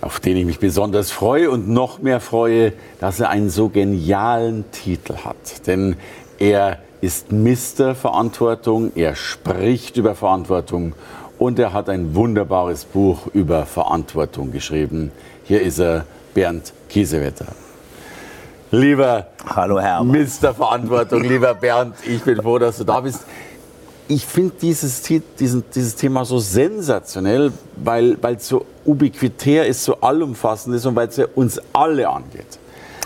auf den ich mich besonders freue und noch mehr freue, dass er einen so genialen Titel hat. Denn er ist Mister Verantwortung, er spricht über Verantwortung und er hat ein wunderbares Buch über Verantwortung geschrieben. Hier ist er, Bernd Kiesewetter. Lieber Hallo Herr. Mister Verantwortung, lieber Bernd, ich bin froh, dass du da bist ich finde dieses, dieses Thema so sensationell, weil es so ubiquitär ist, so allumfassend ist und weil es ja uns alle angeht.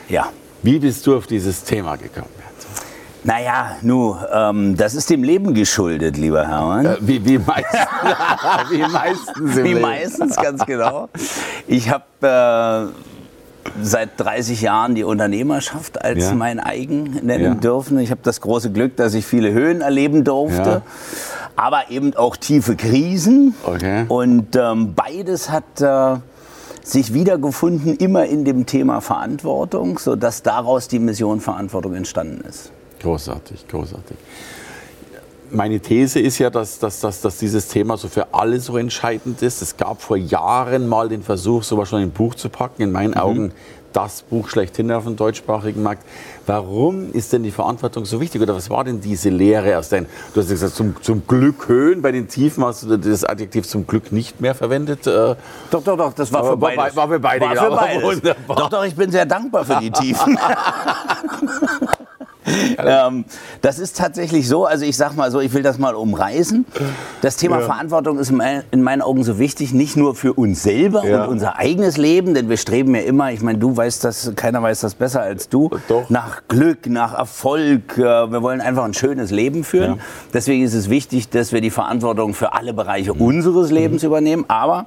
Ja. Wie bist du auf dieses Thema gekommen? Naja, nu, ähm, das ist dem Leben geschuldet, lieber Hermann. Äh, wie, wie, meistens, wie meistens. Wie meistens, ganz genau. Ich habe äh, seit 30 Jahren die Unternehmerschaft als ja. mein eigen nennen ja. dürfen. Ich habe das große Glück, dass ich viele Höhen erleben durfte. Ja. Aber eben auch tiefe Krisen. Okay. Und ähm, beides hat äh, sich wiedergefunden, immer in dem Thema Verantwortung, sodass daraus die Mission Verantwortung entstanden ist. Großartig, großartig meine These ist ja, dass, dass, dass, dass dieses Thema so für alle so entscheidend ist. Es gab vor Jahren mal den Versuch, sowas schon in ein Buch zu packen. In meinen mhm. Augen das Buch schlechthin auf dem deutschsprachigen Markt. Warum ist denn die Verantwortung so wichtig? Oder was war denn diese Lehre aus deinem, du hast gesagt, zum, zum Glück Höhen, bei den Tiefen hast du das Adjektiv zum Glück nicht mehr verwendet? Äh, doch, doch, doch, das war für beide. War für beide, war genau. Für beides. Doch, doch, ich bin sehr dankbar für die Tiefen. ähm, das ist tatsächlich so, also ich sag mal so, ich will das mal umreißen. Das Thema ja. Verantwortung ist in meinen Augen so wichtig, nicht nur für uns selber ja. und unser eigenes Leben, denn wir streben ja immer, ich meine, du weißt das, keiner weiß das besser als du, Doch. nach Glück, nach Erfolg. Äh, wir wollen einfach ein schönes Leben führen. Ja. Deswegen ist es wichtig, dass wir die Verantwortung für alle Bereiche mhm. unseres Lebens mhm. übernehmen. Aber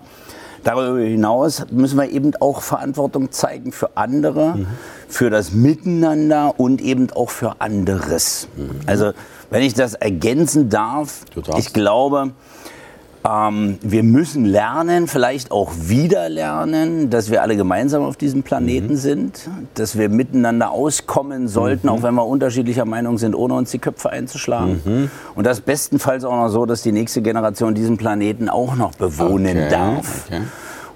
Darüber hinaus müssen wir eben auch Verantwortung zeigen für andere, mhm. für das Miteinander und eben auch für anderes. Mhm. Also wenn ich das ergänzen darf, ich glaube, ähm, wir müssen lernen, vielleicht auch wieder lernen, dass wir alle gemeinsam auf diesem Planeten mhm. sind, dass wir miteinander auskommen sollten, mhm. auch wenn wir unterschiedlicher Meinung sind, ohne uns die Köpfe einzuschlagen. Mhm. Und das bestenfalls auch noch so, dass die nächste Generation diesen Planeten auch noch bewohnen okay. darf. Okay.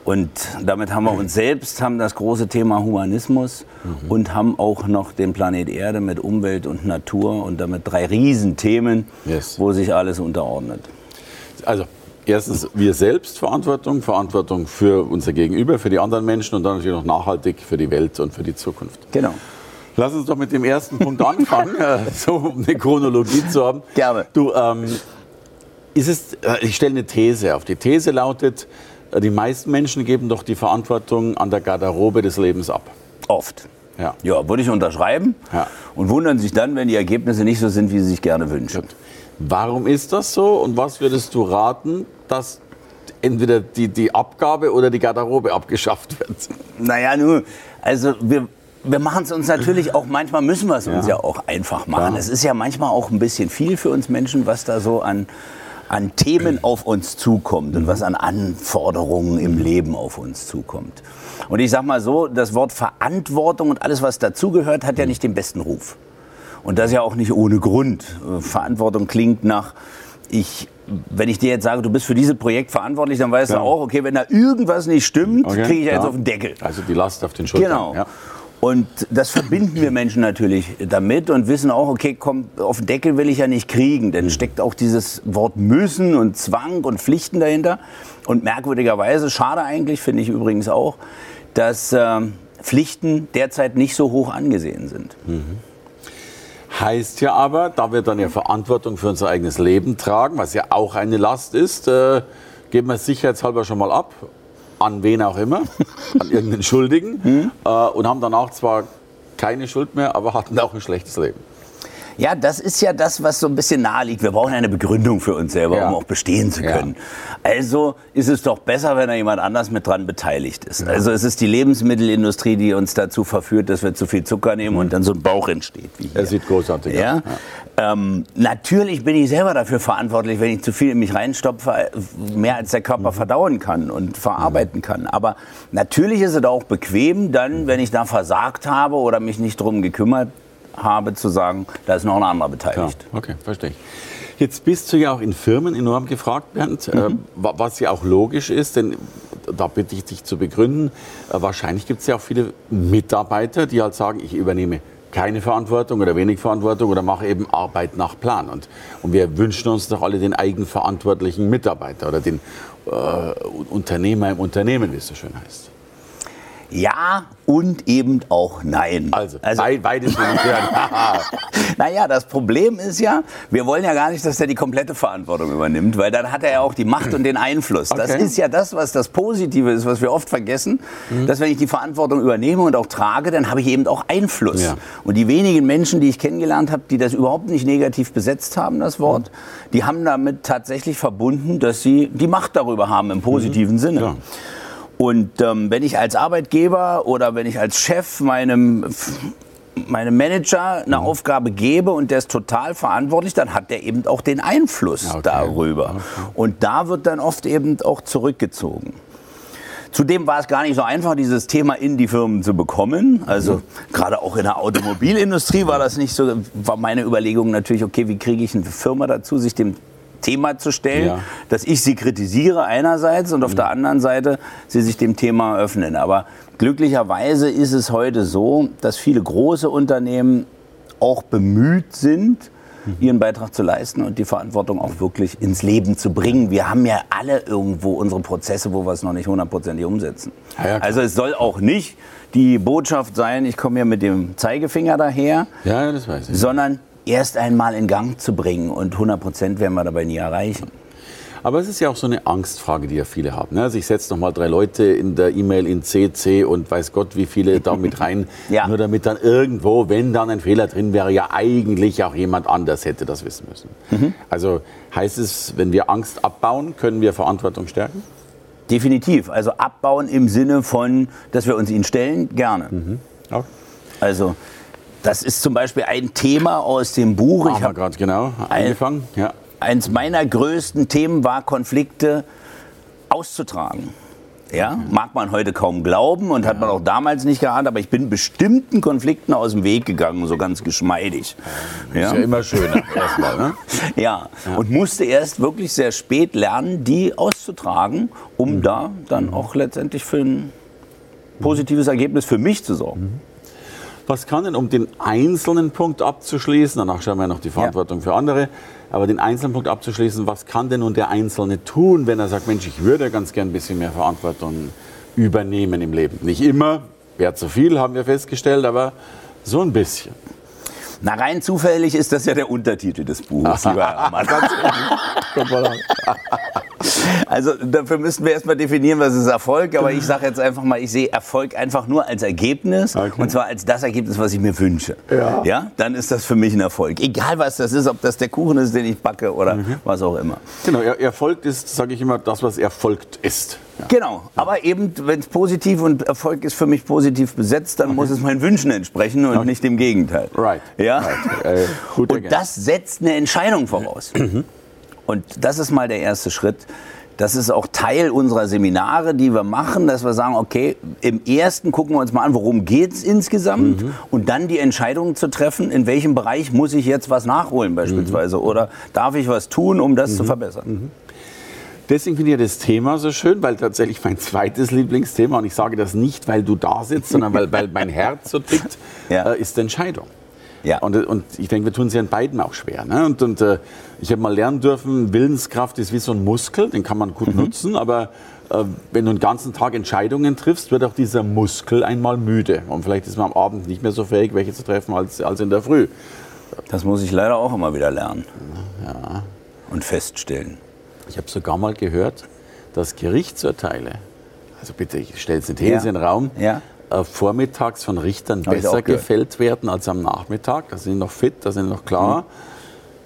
Und damit haben wir uns selbst, haben das große Thema Humanismus mhm. und haben auch noch den Planet Erde mit Umwelt und Natur und damit drei Riesenthemen, yes. wo sich alles unterordnet. Also erstens wir selbst Verantwortung, Verantwortung für unser Gegenüber, für die anderen Menschen und dann natürlich noch nachhaltig für die Welt und für die Zukunft. Genau. Lass uns doch mit dem ersten Punkt anfangen, äh, so um eine Chronologie zu haben. Gerne. Du, ähm, ist es, äh, ich stelle eine These auf. Die These lautet, äh, die meisten Menschen geben doch die Verantwortung an der Garderobe des Lebens ab. Oft. Ja. ja, würde ich unterschreiben ja. und wundern sich dann, wenn die Ergebnisse nicht so sind, wie sie sich gerne wünschen. Gut. Warum ist das so und was würdest du raten, dass entweder die, die Abgabe oder die Garderobe abgeschafft wird? Naja, nun, also wir, wir machen es uns natürlich auch, manchmal müssen wir es uns ja. ja auch einfach machen. Es ist ja manchmal auch ein bisschen viel für uns Menschen, was da so an, an Themen auf uns zukommt und was an Anforderungen im Leben auf uns zukommt. Und ich sag mal so, das Wort Verantwortung und alles, was dazugehört, hat ja nicht den besten Ruf. Und das ja auch nicht ohne Grund. Verantwortung klingt nach, ich, wenn ich dir jetzt sage, du bist für dieses Projekt verantwortlich, dann weißt ja. du auch, okay, wenn da irgendwas nicht stimmt, okay. kriege ich ja. jetzt auf den Deckel. Also die Last auf den Schultern. Genau. Ja. Und das verbinden wir Menschen natürlich damit und wissen auch, okay, komm, auf den Deckel will ich ja nicht kriegen, denn mhm. steckt auch dieses Wort müssen und Zwang und Pflichten dahinter. Und merkwürdigerweise, schade eigentlich, finde ich übrigens auch, dass äh, Pflichten derzeit nicht so hoch angesehen sind. Mhm. Heißt ja aber, da wir dann ja Verantwortung für unser eigenes Leben tragen, was ja auch eine Last ist, äh, geben wir es sicherheitshalber schon mal ab, an wen auch immer, an irgendeinen Schuldigen, mhm. äh, und haben danach zwar keine Schuld mehr, aber hatten auch ein schlechtes Leben. Ja, das ist ja das, was so ein bisschen nahe liegt. Wir brauchen eine Begründung für uns selber, ja. um auch bestehen zu können. Ja. Also ist es doch besser, wenn da jemand anders mit dran beteiligt ist. Also es ist die Lebensmittelindustrie, die uns dazu verführt, dass wir zu viel Zucker nehmen und dann so ein Bauch entsteht. Wie hier. Er sieht großartig aus. Ja? Ähm, natürlich bin ich selber dafür verantwortlich, wenn ich zu viel in mich reinstopfe, mehr als der Körper mhm. verdauen kann und verarbeiten mhm. kann. Aber natürlich ist es auch bequem, dann, wenn ich da versagt habe oder mich nicht drum gekümmert habe, zu sagen, da ist noch ein anderer beteiligt. Klar. Okay, verstehe ich. Jetzt bist du ja auch in Firmen enorm gefragt, Bernd, äh, mhm. was ja auch logisch ist, denn da bitte ich dich zu begründen. Äh, wahrscheinlich gibt es ja auch viele Mitarbeiter, die halt sagen, ich übernehme keine Verantwortung oder wenig Verantwortung oder mache eben Arbeit nach Plan. Und, und wir wünschen uns doch alle den eigenverantwortlichen Mitarbeiter oder den äh, Unternehmer im Unternehmen, wie es so schön heißt. Ja und eben auch nein. Also, also beides will ich hören. naja, das Problem ist ja, wir wollen ja gar nicht, dass er die komplette Verantwortung übernimmt, weil dann hat er ja auch die Macht und den Einfluss. Okay. Das ist ja das, was das Positive ist, was wir oft vergessen, mhm. dass wenn ich die Verantwortung übernehme und auch trage, dann habe ich eben auch Einfluss. Ja. Und die wenigen Menschen, die ich kennengelernt habe, die das überhaupt nicht negativ besetzt haben, das Wort, mhm. die haben damit tatsächlich verbunden, dass sie die Macht darüber haben im positiven mhm. Sinne. Ja. Und ähm, wenn ich als Arbeitgeber oder wenn ich als Chef meinem meinem Manager eine mhm. Aufgabe gebe und der ist total verantwortlich, dann hat der eben auch den Einfluss okay. darüber. Okay. Und da wird dann oft eben auch zurückgezogen. Zudem war es gar nicht so einfach, dieses Thema in die Firmen zu bekommen. Also mhm. gerade auch in der Automobilindustrie war das nicht so, war meine Überlegung natürlich, okay, wie kriege ich eine Firma dazu, sich dem Thema zu stellen, ja. dass ich sie kritisiere einerseits und auf mhm. der anderen Seite sie sich dem Thema öffnen. Aber glücklicherweise ist es heute so, dass viele große Unternehmen auch bemüht sind, mhm. ihren Beitrag zu leisten und die Verantwortung auch wirklich ins Leben zu bringen. Wir haben ja alle irgendwo unsere Prozesse, wo wir es noch nicht hundertprozentig umsetzen. Ja, also es soll auch nicht die Botschaft sein, ich komme hier mit dem Zeigefinger daher, ja, das weiß ich. sondern erst einmal in Gang zu bringen. Und 100 Prozent werden wir dabei nie erreichen. Aber es ist ja auch so eine Angstfrage, die ja viele haben. Ne? Also ich setze noch mal drei Leute in der E-Mail in CC und weiß Gott, wie viele da mit rein. ja. Nur damit dann irgendwo, wenn dann ein Fehler drin wäre, ja eigentlich auch jemand anders hätte das wissen müssen. Mhm. Also heißt es, wenn wir Angst abbauen, können wir Verantwortung stärken? Definitiv. Also abbauen im Sinne von, dass wir uns ihnen stellen, gerne. Mhm. Okay. Also das ist zum Beispiel ein Thema aus dem Buch. Ich habe gerade genau angefangen. Ein, ja. Eins meiner größten Themen war, Konflikte auszutragen. Ja, mag man heute kaum glauben und ja. hat man auch damals nicht geahnt, aber ich bin bestimmten Konflikten aus dem Weg gegangen, so ganz geschmeidig. Ja. Ist ja immer schöner erstmal, ne? ja. ja. und musste erst wirklich sehr spät lernen, die auszutragen, um mhm. da dann auch letztendlich für ein positives Ergebnis für mich zu sorgen. Mhm. Was kann denn, um den einzelnen Punkt abzuschließen, danach schauen wir noch die Verantwortung ja. für andere, aber den einzelnen Punkt abzuschließen, was kann denn nun der Einzelne tun, wenn er sagt, Mensch, ich würde ganz gern ein bisschen mehr Verantwortung übernehmen im Leben? Nicht immer, wäre zu viel, haben wir festgestellt, aber so ein bisschen. Na, rein zufällig ist das ja der Untertitel des Buches, lieber Hermann. Also dafür müssten wir erstmal definieren, was ist Erfolg. Aber ich sage jetzt einfach mal, ich sehe Erfolg einfach nur als Ergebnis. Okay. Und zwar als das Ergebnis, was ich mir wünsche. Ja. ja. Dann ist das für mich ein Erfolg. Egal was das ist, ob das der Kuchen ist, den ich backe oder mhm. was auch immer. Genau, Erfolg ist, sage ich immer, das, was erfolgt ist. Ja. Genau, aber eben, wenn es positiv und Erfolg ist für mich positiv besetzt, dann okay. muss es meinen Wünschen entsprechen und okay. nicht dem Gegenteil. Right. Ja? Right. Äh, und das setzt eine Entscheidung voraus. Mhm. Und das ist mal der erste Schritt. Das ist auch Teil unserer Seminare, die wir machen, dass wir sagen, okay, im ersten gucken wir uns mal an, worum geht es insgesamt mhm. und dann die Entscheidung zu treffen, in welchem Bereich muss ich jetzt was nachholen beispielsweise mhm. oder darf ich was tun, um das mhm. zu verbessern. Mhm. Deswegen finde ich das Thema so schön, weil tatsächlich mein zweites Lieblingsthema, und ich sage das nicht, weil du da sitzt, sondern weil, weil mein Herz so tickt, ja. äh, ist Entscheidung. Ja. Und, und ich denke, wir tun es ja in beiden auch schwer. Ne? Und, und äh, ich habe mal lernen dürfen, Willenskraft ist wie so ein Muskel, den kann man gut mhm. nutzen, aber äh, wenn du den ganzen Tag Entscheidungen triffst, wird auch dieser Muskel einmal müde. Und vielleicht ist man am Abend nicht mehr so fähig, welche zu treffen, als, als in der Früh. Das muss ich leider auch immer wieder lernen. Ja. Und feststellen. Ich habe sogar mal gehört, dass Gerichtsurteile, also bitte, ich stelle jetzt eine These ja. in den Raum, ja äh, vormittags von Richtern besser gefällt werden als am Nachmittag. Da sind noch fit, da sind noch klar.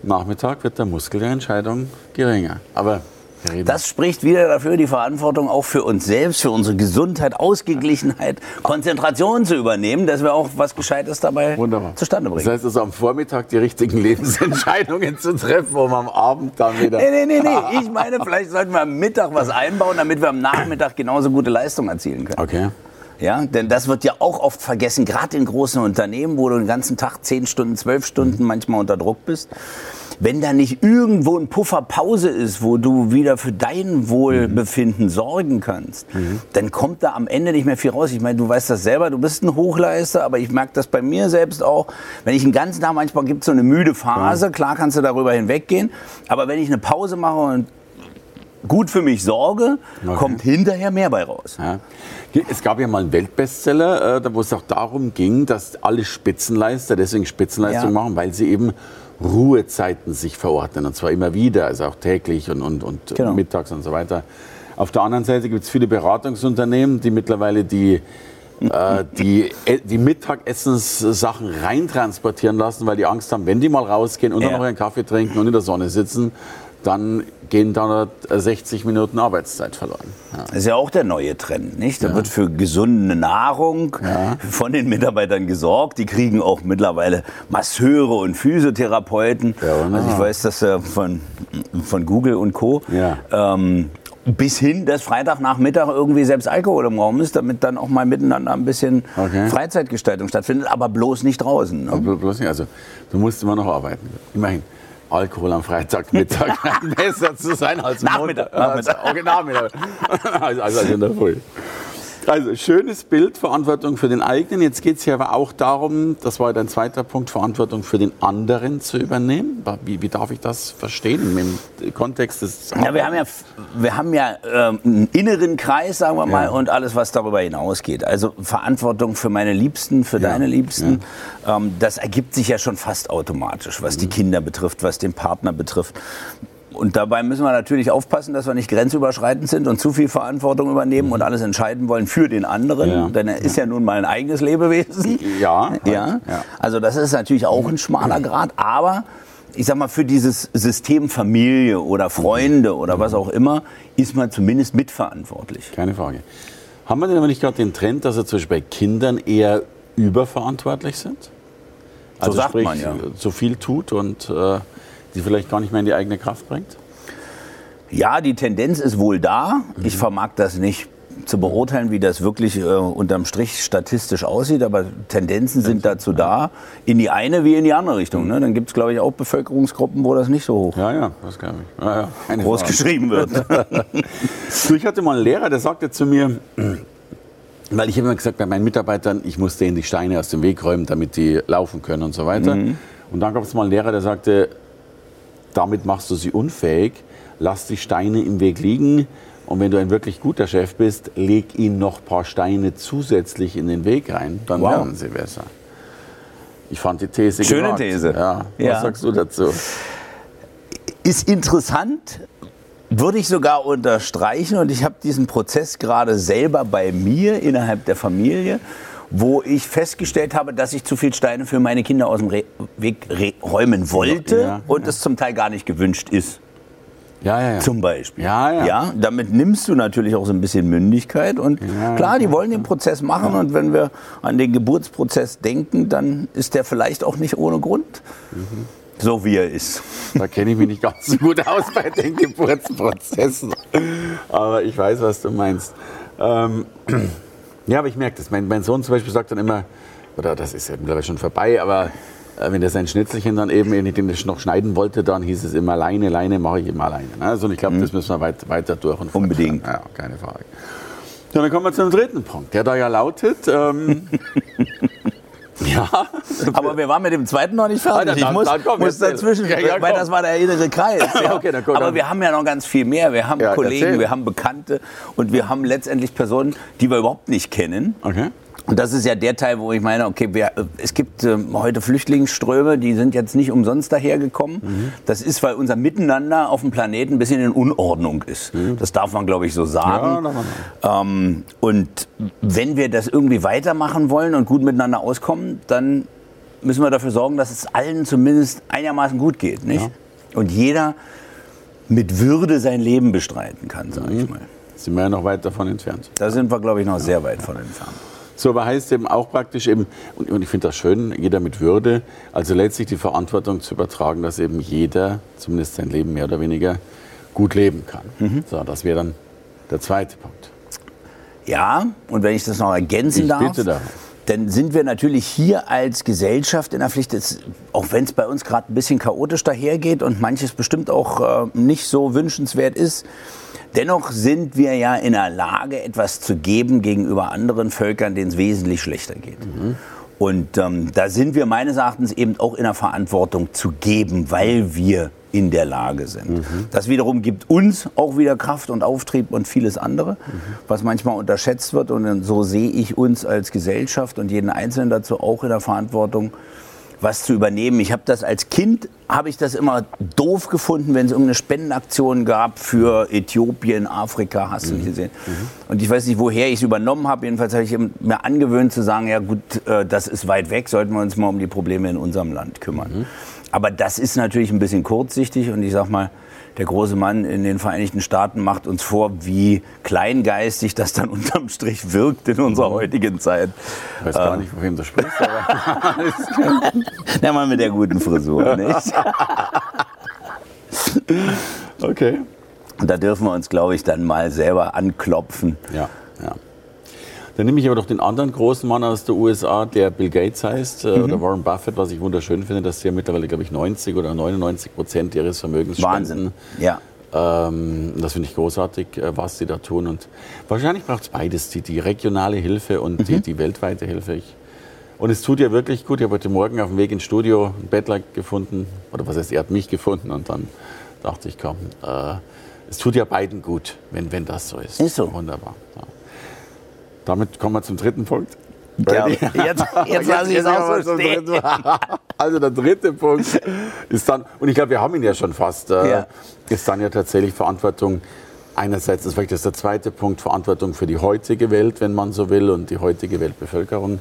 Mhm. Nachmittag wird der Muskel der Entscheidung geringer. Aber das spricht wieder dafür, die Verantwortung auch für uns selbst, für unsere Gesundheit, Ausgeglichenheit, Konzentration zu übernehmen, dass wir auch was Gescheites dabei Wunderbar. zustande bringen. Das heißt also am Vormittag die richtigen Lebensentscheidungen zu treffen, wo man am Abend dann wieder. Nee, nee, nee, nee. Ich meine, vielleicht sollten wir am Mittag was einbauen, damit wir am Nachmittag genauso gute Leistung erzielen können. Okay. Ja, denn das wird ja auch oft vergessen, gerade in großen Unternehmen, wo du den ganzen Tag 10 Stunden, 12 Stunden manchmal unter Druck bist wenn da nicht irgendwo ein Puffer Pause ist, wo du wieder für dein Wohlbefinden mhm. sorgen kannst, mhm. dann kommt da am Ende nicht mehr viel raus. Ich meine, du weißt das selber, du bist ein Hochleister, aber ich merke das bei mir selbst auch. Wenn ich einen ganzen Tag, manchmal gibt es so eine müde Phase, mhm. klar kannst du darüber hinweggehen, aber wenn ich eine Pause mache und gut für mich sorge, okay. kommt hinterher mehr bei raus. Ja. Es gab ja mal einen Weltbestseller, äh, wo es auch darum ging, dass alle Spitzenleister deswegen Spitzenleistung ja. machen, weil sie eben Ruhezeiten sich verordnen. Und zwar immer wieder, also auch täglich und, und, und genau. mittags und so weiter. Auf der anderen Seite gibt es viele Beratungsunternehmen, die mittlerweile die, äh, die, äh, die Mittagessenssachen reintransportieren lassen, weil die Angst haben, wenn die mal rausgehen und ja. dann noch einen Kaffee trinken und in der Sonne sitzen, dann gehen da 60 Minuten Arbeitszeit verloren. Ja. Das ist ja auch der neue Trend, nicht? Da ja. wird für gesunde Nahrung ja. von den Mitarbeitern gesorgt. Die kriegen auch mittlerweile Masseure und Physiotherapeuten. also ich weiß das ja von, von Google und Co. Ähm, bis hin, dass Freitagnachmittag irgendwie selbst Alkohol im Raum ist, damit dann auch mal miteinander ein bisschen okay. Freizeitgestaltung stattfindet, aber bloß nicht draußen. Ne? Bloß nicht, also du musst immer noch arbeiten, immerhin. Alkohol am Freitagmittag besser zu sein als Nachmittag. Nachmittag. Okay, Nachmittag. also, also in der Früh. Also schönes Bild, Verantwortung für den eigenen. Jetzt geht es hier aber auch darum, das war dein zweiter Punkt, Verantwortung für den anderen zu übernehmen. Wie, wie darf ich das verstehen im Kontext des... Ja, wir haben ja, wir haben ja ähm, einen inneren Kreis, sagen wir mal, ja. und alles, was darüber hinausgeht. Also Verantwortung für meine Liebsten, für ja. deine Liebsten. Ja. Ähm, das ergibt sich ja schon fast automatisch, was mhm. die Kinder betrifft, was den Partner betrifft. Und dabei müssen wir natürlich aufpassen, dass wir nicht grenzüberschreitend sind und zu viel Verantwortung übernehmen und alles entscheiden wollen für den anderen. Ja. Denn er ist ja nun mal ein eigenes Lebewesen. Ja, halt. ja. Also das ist natürlich auch ein schmaler Grad. Aber ich sag mal, für dieses System Familie oder Freunde oder was auch immer, ist man zumindest mitverantwortlich. Keine Frage. Haben wir denn aber nicht gerade den Trend, dass er zum Beispiel bei Kindern eher überverantwortlich sind? Also so sagt sprich, man ja. so viel tut und äh, die vielleicht gar nicht mehr in die eigene Kraft bringt? Ja, die Tendenz ist wohl da. Mhm. Ich vermag das nicht zu beurteilen, wie das wirklich äh, unterm Strich statistisch aussieht, aber Tendenzen sind dazu da, in die eine wie in die andere Richtung. Ne? Dann gibt es, glaube ich, auch Bevölkerungsgruppen, wo das nicht so hoch ja, ja, das glaube ich. Ja, ja. groß Frage. geschrieben wird. ich hatte mal einen Lehrer, der sagte zu mir, weil ich immer gesagt bei meinen Mitarbeitern, ich muss denen die Steine aus dem Weg räumen, damit die laufen können und so weiter. Mhm. Und dann gab es mal einen Lehrer, der sagte, damit machst du sie unfähig. Lass die Steine im Weg liegen. Und wenn du ein wirklich guter Chef bist, leg ihnen noch ein paar Steine zusätzlich in den Weg rein. Dann wow. lernen sie besser. Ich fand die These Schöne gewagt. These. Ja. Was sagst du dazu? Ist interessant, würde ich sogar unterstreichen. Und ich habe diesen Prozess gerade selber bei mir innerhalb der Familie wo ich festgestellt habe, dass ich zu viel Steine für meine Kinder aus dem Re Weg räumen wollte ja, und es zum Teil gar nicht gewünscht ist. Ja, ja, ja. Zum Beispiel. Ja, ja. ja, damit nimmst du natürlich auch so ein bisschen Mündigkeit. Und ja, klar, die wollen den Prozess machen. Und wenn wir an den Geburtsprozess denken, dann ist der vielleicht auch nicht ohne Grund. Mhm. So wie er ist. Da kenne ich mich nicht ganz so gut aus bei den Geburtsprozessen. Aber ich weiß, was du meinst. Ähm, ja, aber ich merke das. Mein, mein, Sohn zum Beispiel sagt dann immer, oder das ist ja mittlerweile schon vorbei, aber äh, wenn er sein Schnitzelchen dann eben, wenn ich den noch schneiden wollte, dann hieß es immer Leine, Leine mache ich immer alleine. Ne? Also ich glaube, mhm. das müssen wir weit, weiter durch und Unbedingt. Ja, keine Frage. Ja, dann kommen wir zum dritten Punkt, der da ja lautet. Ähm, ja. Aber wir waren mit dem zweiten noch nicht fertig. ich muss, dann, komm, muss dazwischen, ja, ja, weil das war der innere Kreis. Ja. okay, dann, komm, Aber wir haben ja noch ganz viel mehr. Wir haben Kollegen, erzähl. wir haben Bekannte und wir haben letztendlich Personen, die wir überhaupt nicht kennen. Okay. Und das ist ja der Teil, wo ich meine, okay, wir, es gibt äh, heute Flüchtlingsströme, die sind jetzt nicht umsonst dahergekommen. Mhm. Das ist, weil unser Miteinander auf dem Planeten ein bisschen in Unordnung ist. Mhm. Das darf man, glaube ich, so sagen. Ja, ähm, und wenn wir das irgendwie weitermachen wollen und gut miteinander auskommen, dann müssen wir dafür sorgen, dass es allen zumindest einigermaßen gut geht. Nicht? Ja. Und jeder mit Würde sein Leben bestreiten kann, sage mhm. ich mal. Sind wir ja noch weit davon entfernt. Da sind wir, glaube ich, noch sehr weit von entfernt. So, aber heißt eben auch praktisch eben, und ich finde das schön, jeder mit Würde, also letztlich die Verantwortung zu übertragen, dass eben jeder zumindest sein Leben mehr oder weniger gut leben kann. Mhm. So, das wäre dann der zweite Punkt. Ja, und wenn ich das noch ergänzen ich darf. Bitte darum dann sind wir natürlich hier als Gesellschaft in der Pflicht, auch wenn es bei uns gerade ein bisschen chaotisch dahergeht und manches bestimmt auch äh, nicht so wünschenswert ist, dennoch sind wir ja in der Lage, etwas zu geben gegenüber anderen Völkern, denen es wesentlich schlechter geht. Mhm. Und ähm, da sind wir meines Erachtens eben auch in der Verantwortung zu geben, weil wir in der Lage sind. Mhm. Das wiederum gibt uns auch wieder Kraft und Auftrieb und vieles andere, mhm. was manchmal unterschätzt wird. Und so sehe ich uns als Gesellschaft und jeden Einzelnen dazu auch in der Verantwortung, was zu übernehmen. Ich habe das als Kind, habe ich das immer doof gefunden, wenn es irgendeine Spendenaktion gab für Äthiopien, Afrika, hast du mhm. gesehen. Mhm. Und ich weiß nicht, woher ich es übernommen habe. Jedenfalls habe ich mir angewöhnt zu sagen, ja gut, äh, das ist weit weg, sollten wir uns mal um die Probleme in unserem Land kümmern. Mhm. Aber das ist natürlich ein bisschen kurzsichtig und ich sag mal, der große Mann in den Vereinigten Staaten macht uns vor, wie kleingeistig das dann unterm Strich wirkt in unserer mhm. heutigen Zeit. Ich weiß gar nicht, von wem du sprichst, aber Der Mann mit der guten Frisur, nicht? okay. Und da dürfen wir uns, glaube ich, dann mal selber anklopfen. Ja, ja. Dann nehme ich aber doch den anderen großen Mann aus der USA, der Bill Gates heißt, äh, mhm. oder Warren Buffett, was ich wunderschön finde, dass der mittlerweile, glaube ich, 90 oder 99 Prozent ihres Vermögens Wahnsinn. Spenden. Ja. Ähm, das finde ich großartig, äh, was sie da tun. Und wahrscheinlich braucht es beides, die, die, regionale Hilfe und mhm. die, die, weltweite Hilfe. Ich, und es tut ja wirklich gut. Ich habe heute Morgen auf dem Weg ins Studio einen Bettler gefunden, oder was heißt, er hat mich gefunden und dann dachte ich, komm, äh, es tut ja beiden gut, wenn, wenn das so ist. Ist so. Wunderbar. Ja. Damit kommen wir zum dritten Punkt. Ja, jetzt, jetzt lasse ich es auch so stehen. Also der dritte Punkt ist dann, und ich glaube, wir haben ihn ja schon fast, äh, ja. ist dann ja tatsächlich Verantwortung. Einerseits ist vielleicht das der zweite Punkt, Verantwortung für die heutige Welt, wenn man so will, und die heutige Weltbevölkerung.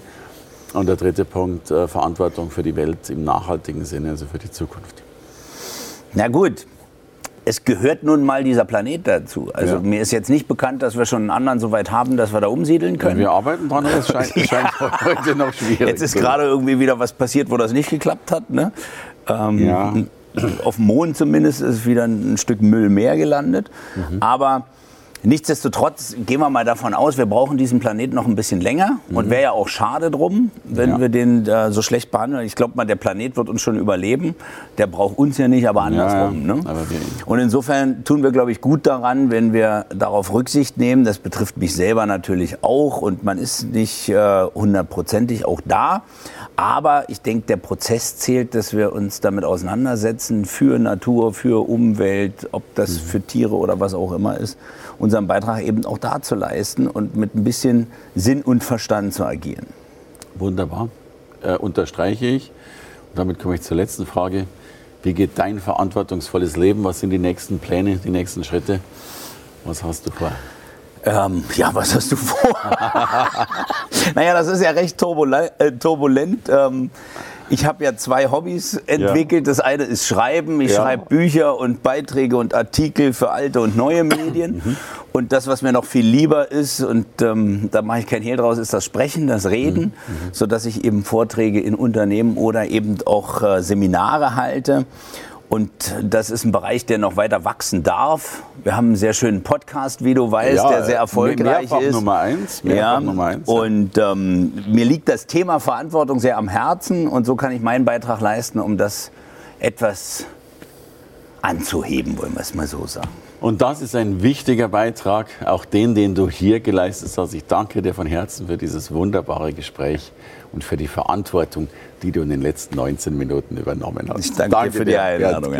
Und der dritte Punkt, äh, Verantwortung für die Welt im nachhaltigen Sinne, also für die Zukunft. Na gut, es gehört nun mal dieser Planet dazu. Also ja. mir ist jetzt nicht bekannt, dass wir schon einen anderen so weit haben, dass wir da umsiedeln können. Ja, wir arbeiten dran, aber es scheint, ja. scheint, heute noch schwierig. Jetzt ist gerade irgendwie wieder was passiert, wo das nicht geklappt hat. Ne? Ähm, ja. Auf dem Mond zumindest ist wieder ein Stück Müll mehr gelandet. Mhm. Aber Nichtsdestotrotz gehen wir mal davon aus, wir brauchen diesen Planeten noch ein bisschen länger. Mhm. Und wäre ja auch schade drum, wenn ja. wir den äh, so schlecht behandeln. Ich glaube mal, der Planet wird uns schon überleben. Der braucht uns ja nicht, aber andersrum. Ja, ne? aber und insofern tun wir, glaube ich, gut daran, wenn wir darauf Rücksicht nehmen. Das betrifft mich selber natürlich auch. Und man ist nicht äh, hundertprozentig auch da. Aber ich denke, der Prozess zählt, dass wir uns damit auseinandersetzen für Natur, für Umwelt, ob das mhm. für Tiere oder was auch immer ist unseren Beitrag eben auch da zu leisten und mit ein bisschen Sinn und Verstand zu agieren. Wunderbar. Äh, unterstreiche ich. Und damit komme ich zur letzten Frage. Wie geht dein verantwortungsvolles Leben? Was sind die nächsten Pläne, die nächsten Schritte? Was hast du vor? Ähm, ja, was hast du vor? naja, das ist ja recht turbulent. Äh, turbulent. Ähm, ich habe ja zwei Hobbys entwickelt. Ja. Das eine ist Schreiben. Ich ja. schreibe Bücher und Beiträge und Artikel für alte und neue Medien. Mhm. Und das, was mir noch viel lieber ist, und ähm, da mache ich kein Hehl draus, ist das Sprechen, das Reden, mhm. sodass ich eben Vorträge in Unternehmen oder eben auch äh, Seminare halte. Und das ist ein Bereich, der noch weiter wachsen darf. Wir haben einen sehr schönen Podcast, wie du weißt, ja, der sehr erfolgreich ist. Nummer eins. Ja, Nummer eins. Und ähm, mir liegt das Thema Verantwortung sehr am Herzen und so kann ich meinen Beitrag leisten, um das etwas anzuheben, wollen wir es mal so sagen. Und das ist ein wichtiger Beitrag, auch den, den du hier geleistet hast. Ich danke dir von Herzen für dieses wunderbare Gespräch und für die Verantwortung, die du in den letzten 19 Minuten übernommen hast. Ich danke, danke dir für die Einladung.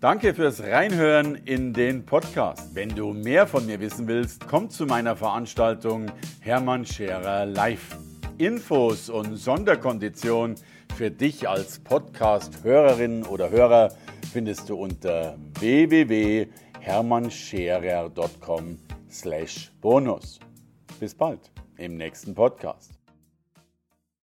Danke fürs Reinhören in den Podcast. Wenn du mehr von mir wissen willst, komm zu meiner Veranstaltung Hermann Scherer Live. Infos und Sonderkonditionen für dich als Podcast-Hörerin oder Hörer findest du unter www.hermannscherer.com/bonus. Bis bald im nächsten Podcast.